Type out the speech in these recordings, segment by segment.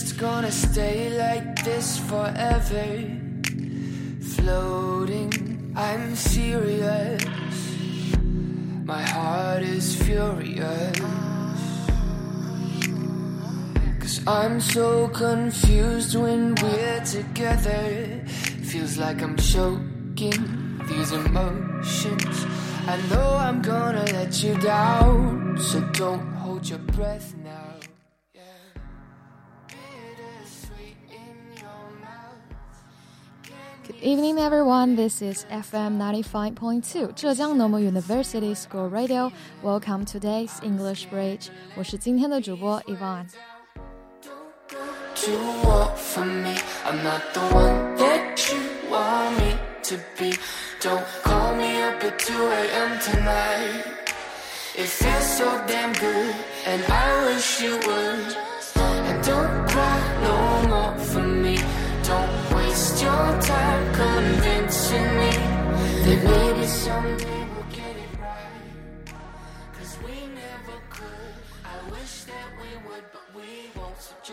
just gonna stay like this forever? Floating, I'm serious. My heart is furious. Cause I'm so confused when we're together. Feels like I'm choking these emotions. I know I'm gonna let you down, so don't hold your breath Good evening, everyone. This is FM 95.2 Zhejiang Normal University School Radio. Welcome to today's English Bridge. 我是今天的主播 Yvonne。 to want from me. I'm not the one that you want me to be. Don't call me up at 2 a.m. tonight. It feels so damn good, and I wish you would. And don't cry no more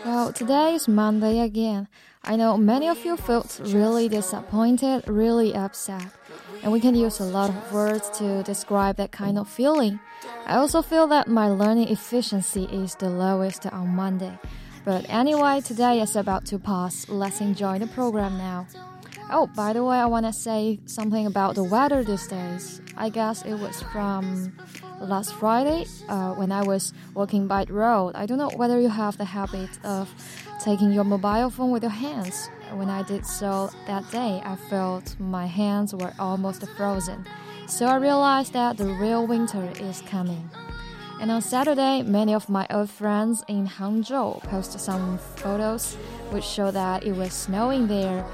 Well, today is Monday again. I know many of you felt really disappointed, really upset, and we can use a lot of words to describe that kind of feeling. I also feel that my learning efficiency is the lowest on Monday. But anyway, today is about to pass. Let's enjoy the program now. Oh, by the way, I want to say something about the weather these days. I guess it was from last Friday uh, when I was walking by the road. I don't know whether you have the habit of taking your mobile phone with your hands. When I did so that day, I felt my hands were almost frozen. So I realized that the real winter is coming. And on Saturday, many of my old friends in Hangzhou posted some photos which show that it was snowing there.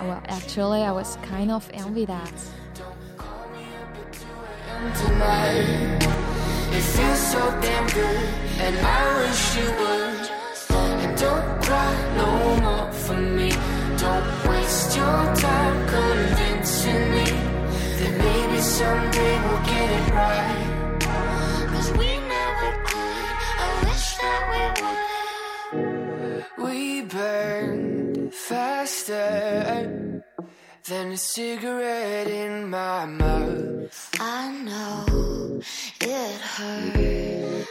Uh, well, actually, I was kind of envy that. tonight. It feels so damn good, and I wish you would. And don't cry no more for me. Don't waste your time convincing me that maybe someday we'll get it right. We burned faster than a cigarette in my mouth. I know it hurt,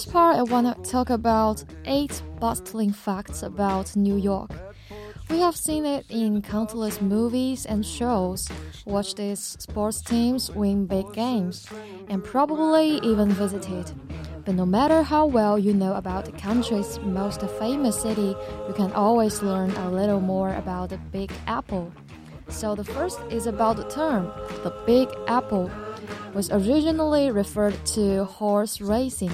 first part, I want to talk about eight bustling facts about New York. We have seen it in countless movies and shows, watched these sports teams win big games, and probably even visited. But no matter how well you know about the country's most famous city, you can always learn a little more about the Big Apple. So the first is about the term, the Big Apple, was originally referred to horse racing.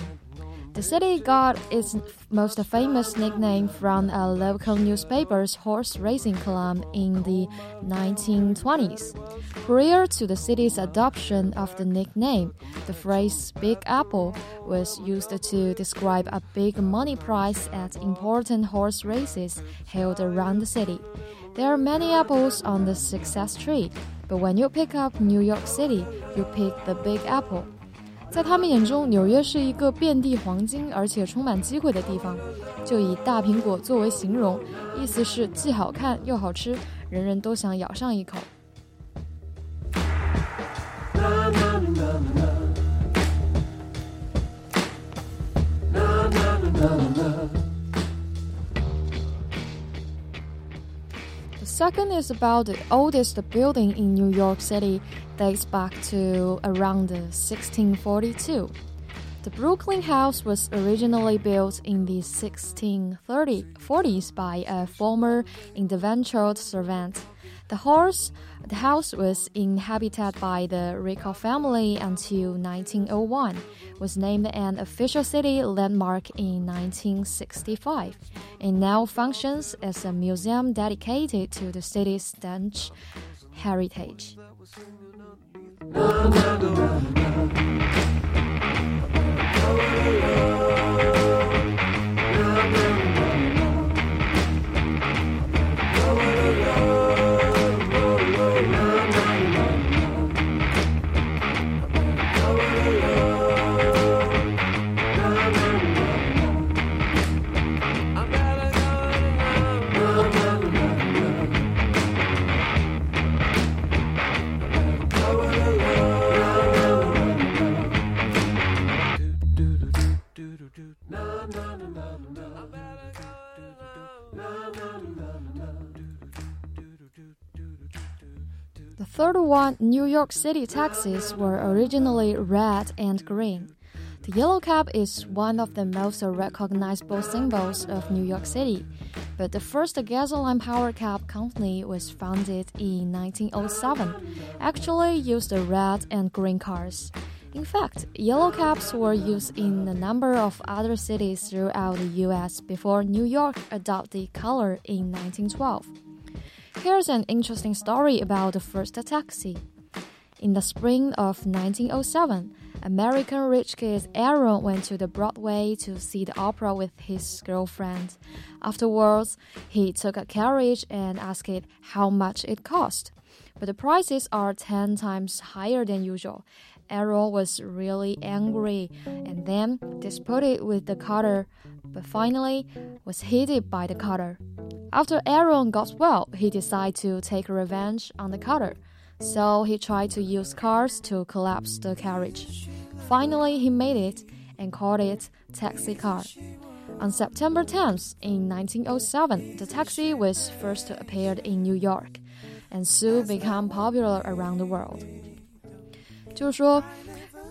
The city got its most famous nickname from a local newspaper's horse racing club in the 1920s. Prior to the city's adoption of the nickname, the phrase Big Apple was used to describe a big money prize at important horse races held around the city. There are many apples on the success tree, but when you pick up New York City, you pick the Big Apple. 在他们眼中，纽约是一个遍地黄金而且充满机会的地方，就以大苹果作为形容，意思是既好看又好吃，人人都想咬上一口。Second is about the oldest building in New York City, dates back to around 1642. The Brooklyn House was originally built in the 1640s by a former indentured servant. The house, the house was inhabited by the Rico family until 1901, was named an official city landmark in 1965, and now functions as a museum dedicated to the city's Dutch heritage. One, New York City taxis were originally red and green. The yellow cab is one of the most recognizable symbols of New York City, but the first gasoline powered cab company was founded in 1907, actually used the red and green cars. In fact, yellow cabs were used in a number of other cities throughout the US before New York adopted color in 1912. Here's an interesting story about the first taxi. In the spring of 1907, American rich kid Aaron went to the Broadway to see the opera with his girlfriend. Afterwards, he took a carriage and asked it how much it cost. But the prices are 10 times higher than usual. Aaron was really angry and then disputed with the cutter, but finally was hit by the cutter. After Aaron got well, he decided to take revenge on the cutter. So he tried to use cars to collapse the carriage. Finally, he made it and called it taxi car. On September 10th, in 1907, the taxi was first appeared in New York and soon became popular around the world. 就是说，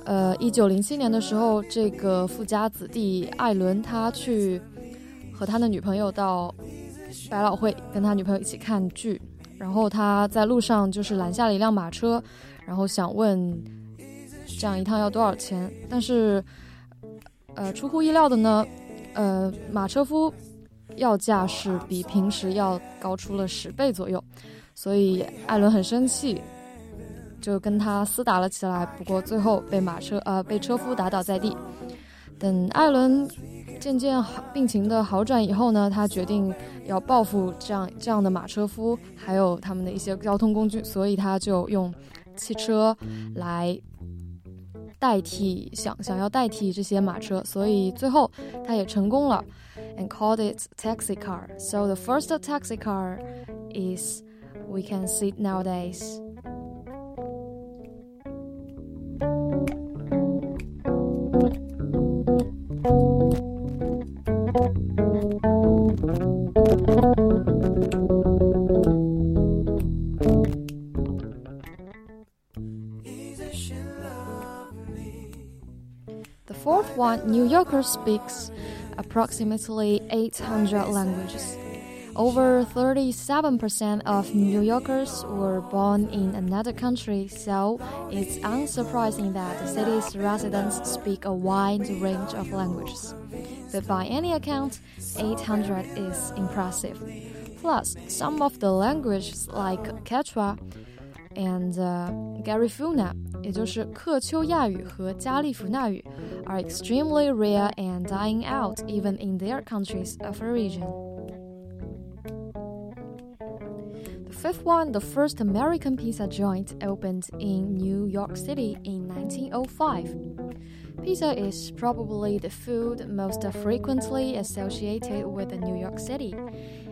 呃，一九零七年的时候，这个富家子弟艾伦他去和他的女朋友到百老汇，跟他女朋友一起看剧，然后他在路上就是拦下了一辆马车，然后想问这样一趟要多少钱，但是呃，出乎意料的呢，呃，马车夫要价是比平时要高出了十倍左右，所以艾伦很生气。就跟他厮打了起来，不过最后被马车呃被车夫打倒在地。等艾伦渐渐好病情的好转以后呢，他决定要报复这样这样的马车夫，还有他们的一些交通工具，所以他就用汽车来代替想想要代替这些马车，所以最后他也成功了，and called it taxi car. So the first taxi car is we can see nowadays. Speaks approximately 800 languages. Over 37% of New Yorkers were born in another country, so it's unsurprising that the city's residents speak a wide range of languages. But by any account, 800 is impressive. Plus, some of the languages like Quechua and uh, Garifuna, 也就是克丘亚语和加利福纳语, are extremely rare and dying out even in their countries of origin. The fifth one, the first American pizza joint opened in New York City in 1905. Pizza is probably the food most frequently associated with New York City.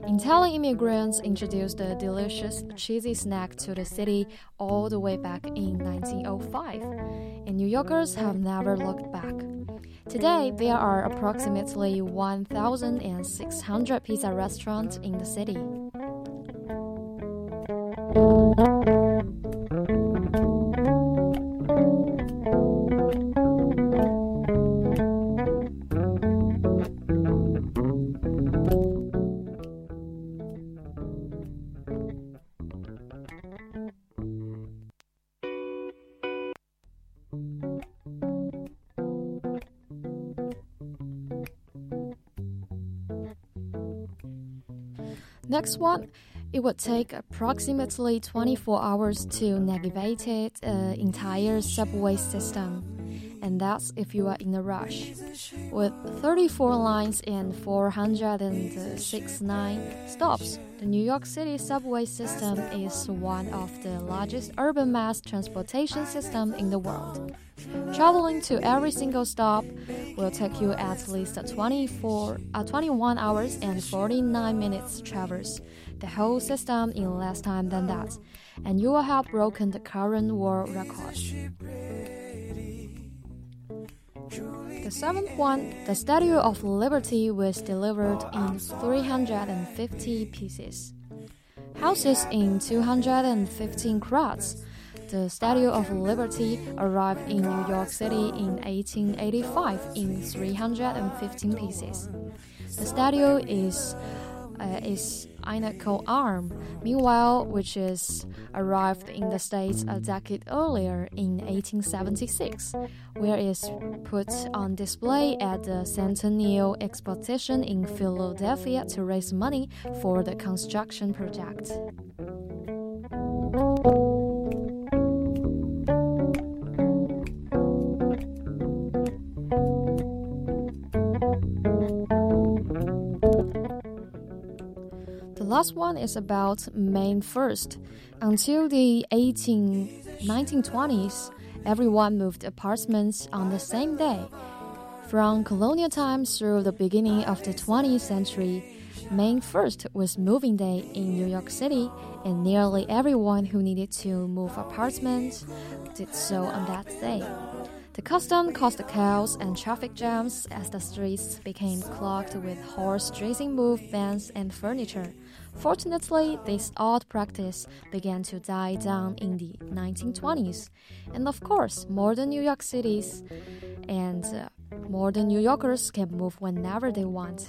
Italian immigrants introduced the delicious cheesy snack to the city all the way back in 1905, and New Yorkers have never looked back. Today, there are approximately 1,600 pizza restaurants in the city. Next one, it would take approximately 24 hours to navigate its uh, entire subway system. And that's if you are in a rush. With 34 lines and 469 stops, the New York City subway system is one of the largest urban mass transportation system in the world. Traveling to every single stop will take you at least 24, uh, 21 hours and 49 minutes traverse the whole system in less time than that, and you will have broken the current world record. The seventh one, the Statue of Liberty was delivered in 350 pieces. Houses in 215 crowds. The Statue of Liberty arrived in New York City in 1885 in 315 pieces. The statue is uh, is Inaco arm, meanwhile, which is arrived in the States a decade earlier in 1876, where it's put on display at the Centennial Exposition in Philadelphia to raise money for the construction project. Last one is about May 1st. Until the 18, 1920s, everyone moved apartments on the same day. From colonial times through the beginning of the 20th century, May 1st was moving day in New York City, and nearly everyone who needed to move apartments did so on that day. The custom caused chaos and traffic jams as the streets became clogged with horse-dragging move vans and furniture. Fortunately, this odd practice began to die down in the 1920s. And of course, modern New York cities and uh, modern New Yorkers can move whenever they want.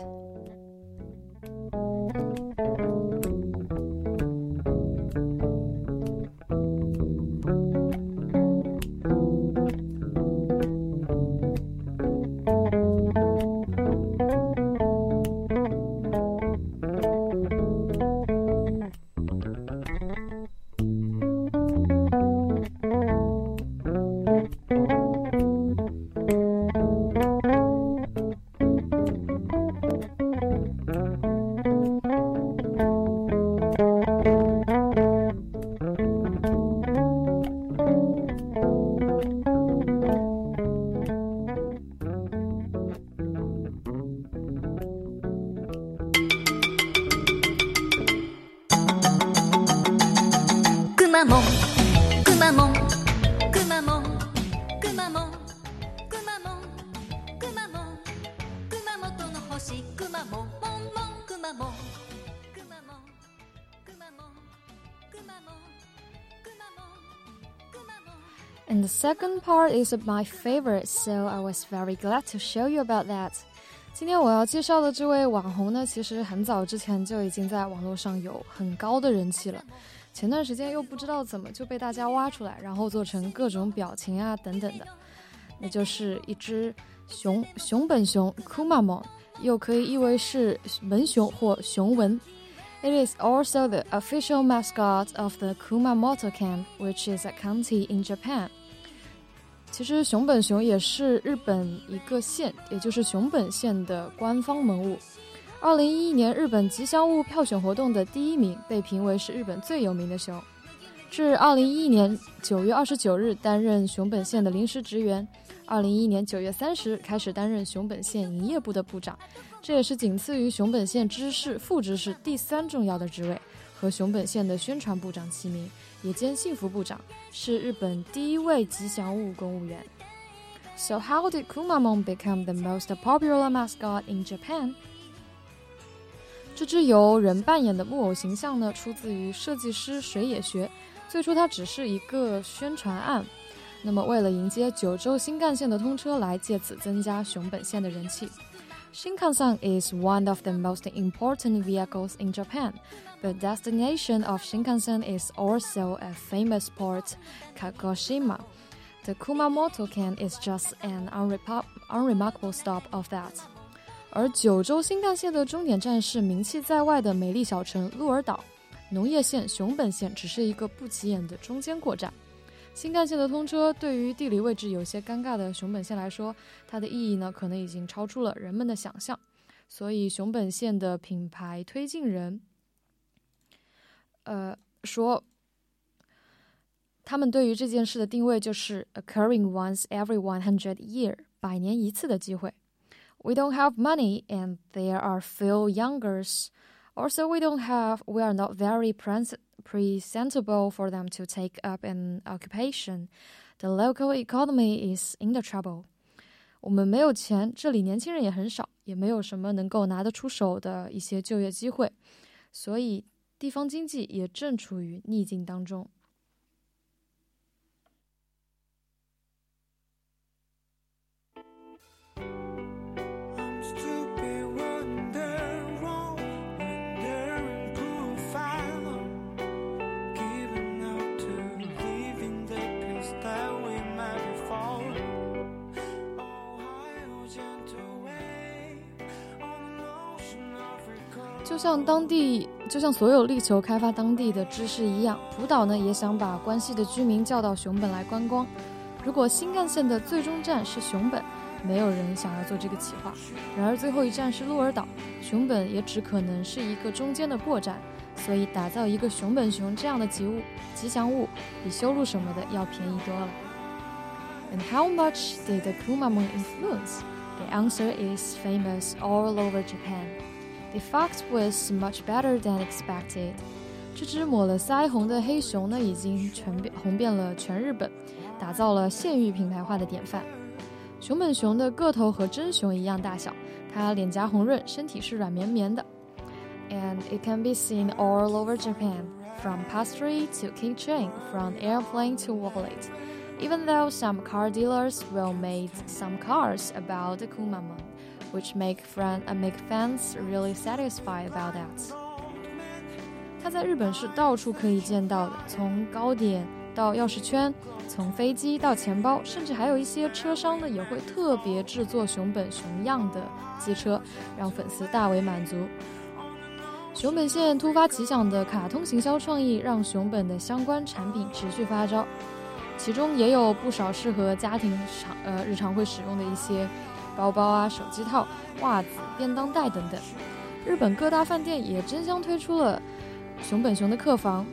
And the second part is my favorite, so I was very glad to show you about that. 今天我要介绍的这位网红呢，其实很早之前就已经在网络上有很高的人气了。前段时间又不知道怎么就被大家挖出来，然后做成各种表情啊等等的，那就是一只熊熊本熊 Kumamon，又可以译为是文熊或熊文。It is also the official mascot of the Kumamoto Camp, which is a county in Japan. 其实熊本熊也是日本一个县，也就是熊本县的官方萌物。二零一一年日本吉祥物票选活动的第一名，被评为是日本最有名的熊。至二零一一年九月二十九日担任熊本县的临时职员，二零一一年九月三十日开始担任熊本县营业部的部长，这也是仅次于熊本县知事、副知事第三重要的职位，和熊本县的宣传部长齐名。也兼幸福部长，是日本第一位吉祥物公务员。So how did Kumamon become the most popular mascot in Japan？这只由人扮演的木偶形象呢，出自于设计师水野学。最初它只是一个宣传案，那么为了迎接九州新干线的通车，来借此增加熊本县的人气。Shinkansen is one of the most important vehicles in Japan. The destination of Shinkansen is also a famous port, Kagoshima. The Kumamoto Ken is just an unremarkable stop of that. 而九州新干线的终点站是名气在外的美丽小城鹿儿岛，农业县熊本县只是一个不起眼的中间过站。 新干线的通车对于地理位置有些尴尬的熊本县来说，它的意义呢可能已经超出了人们的想象。所以熊本县的品牌推进人，呃说，他们对于这件事的定位就是 occurring once every one hundred year，百年一次的机会。We don't have money, and there are few youngers. Also, we don't have. We are not very presentable for them to take up an occupation. The local economy is in the trouble. 我们没有钱，这里年轻人也很少，也没有什么能够拿得出手的一些就业机会，所以地方经济也正处于逆境当中。 就像当地，就像所有力求开发当地的知识一样，浦岛呢也想把关西的居民叫到熊本来观光。如果新干线的最终站是熊本，没有人想要做这个企划。然而最后一站是鹿儿岛，熊本也只可能是一个中间的过站。所以打造一个熊本熊这样的吉物吉祥物，比修路什么的要便宜多了。And how much did the Kumamon influence? The answer is famous all over Japan. The fact was much better than expected。这只抹了腮红的黑熊呢，已经全遍红遍了全日本，打造了县域品牌化的典范。熊本熊的个头和真熊一样大小，它脸颊红润，身体是软绵绵的。And it can be seen all over Japan, from pastry to keychain, from airplane to wallet. Even though some car dealers will make some cars about the Kumamon Which make friend and make fans really satisfied about that。它在日本是到处可以见到的，从糕点到钥匙圈，从飞机到钱包，甚至还有一些车商呢也会特别制作熊本熊样的机车，让粉丝大为满足。熊本县突发奇想的卡通行销创意，让熊本的相关产品持续发招，其中也有不少适合家庭常呃日常会使用的一些。包包啊、手机套、袜子、便当袋等等。日本各大饭店也争相推出了熊本熊的客房。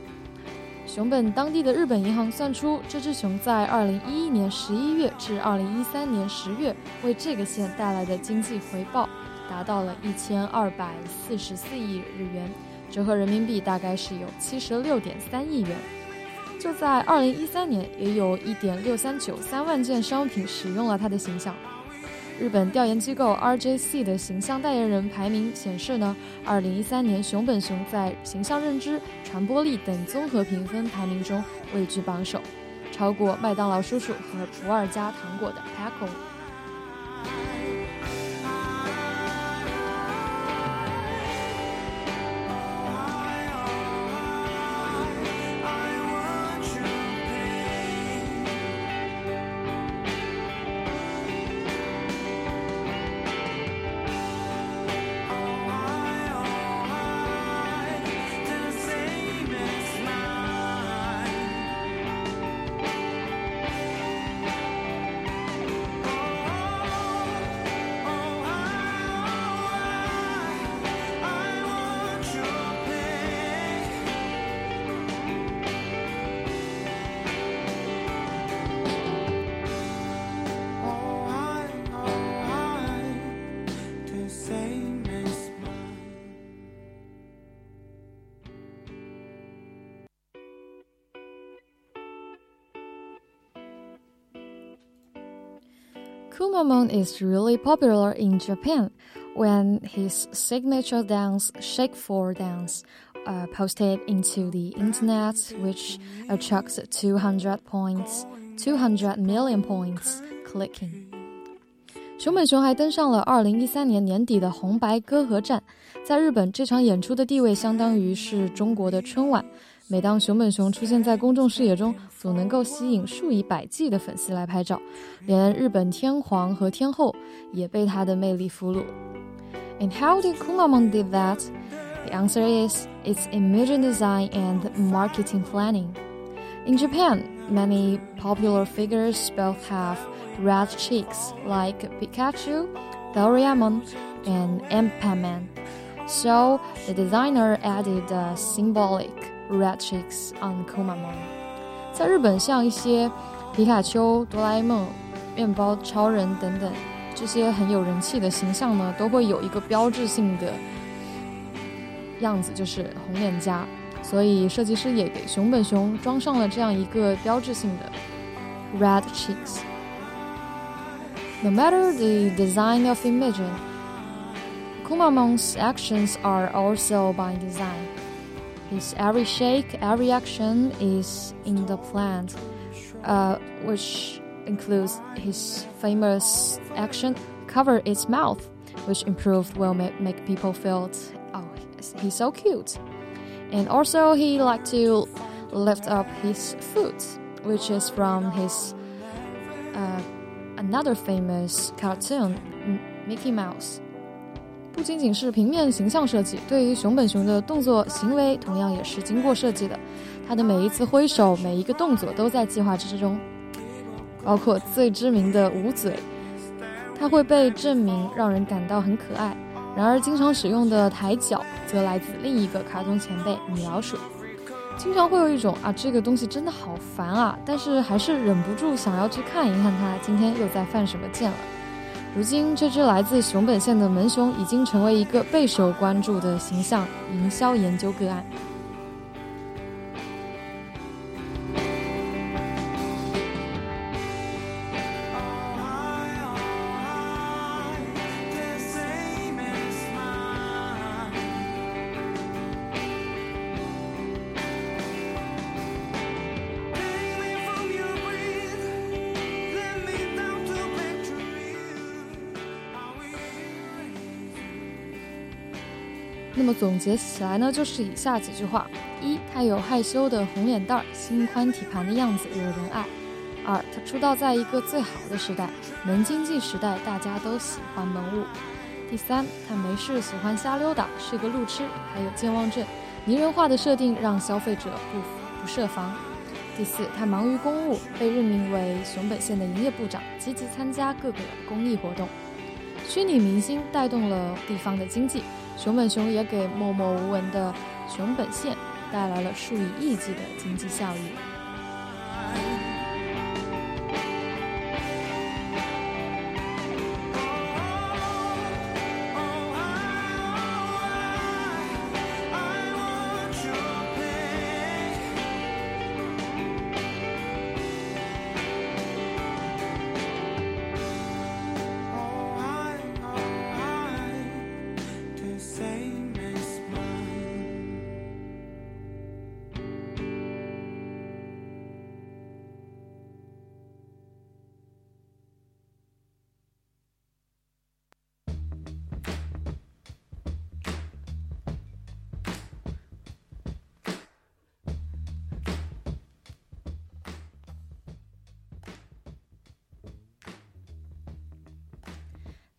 熊本当地的日本银行算出，这只熊在2011年11月至2013年10月为这个县带来的经济回报达到了1244亿日元，折合人民币大概是有76.3亿元。就在2013年，也有一点六三九三万件商品使用了它的形象。日本调研机构 RJC 的形象代言人排名显示呢，二零一三年熊本熊在形象认知、传播力等综合评分排名中位居榜首，超过麦当劳叔叔和不二家糖果的 Paco。Kumamon is really popular in Japan when his signature dance, Shake 4 dance, uh, posted into the internet, which attracts 200 points, 200 million points clicking. 熊本熊还登上了2013年年底的红白歌合战，在日本这场演出的地位相当于是中国的春晚。 每当熊本熊出现在公众视野中，总能够吸引数以百计的粉丝来拍照，连日本天皇和天后也被它的魅力俘虏。And how did Kumamon do that? The answer is its image design and marketing planning. In Japan, many popular figures both have red cheeks, like Pikachu, Doraemon, and Anpanman. So the designer added a symbolic Red Cheeks on Kumamon。在日本，像一些皮卡丘、哆啦 A 梦、面包超人等等这些很有人气的形象呢，都会有一个标志性的样子，就是红脸颊。所以设计师也给熊本熊装上了这样一个标志性的 Red Cheeks。No matter the design of image, Kumamon's actions are also by design. His every shake, every action is in the plan, uh, which includes his famous action cover its mouth, which improved will make, make people feel, oh, he's so cute. And also, he liked to lift up his foot, which is from his uh, another famous cartoon, Mickey Mouse. 不仅仅是平面形象设计，对于熊本熊的动作行为同样也是经过设计的。他的每一次挥手，每一个动作都在计划之中，包括最知名的捂嘴，他会被证明让人感到很可爱。然而，经常使用的抬脚则来自另一个卡通前辈米老鼠。经常会有一种啊，这个东西真的好烦啊，但是还是忍不住想要去看一看它今天又在犯什么贱了。如今，这只来自熊本县的门熊已经成为一个备受关注的形象营销研究个案。总结起来呢，就是以下几句话：一，他有害羞的红脸蛋儿，心宽体盘的样子惹人爱；二，他出道在一个最好的时代，门经济时代，大家都喜欢萌物；第三，他没事喜欢瞎溜达，是个路痴，还有健忘症，拟人化的设定让消费者不不设防；第四，他忙于公务，被任命为熊本县的营业部长，积极参加各个公益活动，虚拟明星带动了地方的经济。熊本熊也给默默无闻的熊本县带来了数以亿计的经济效益。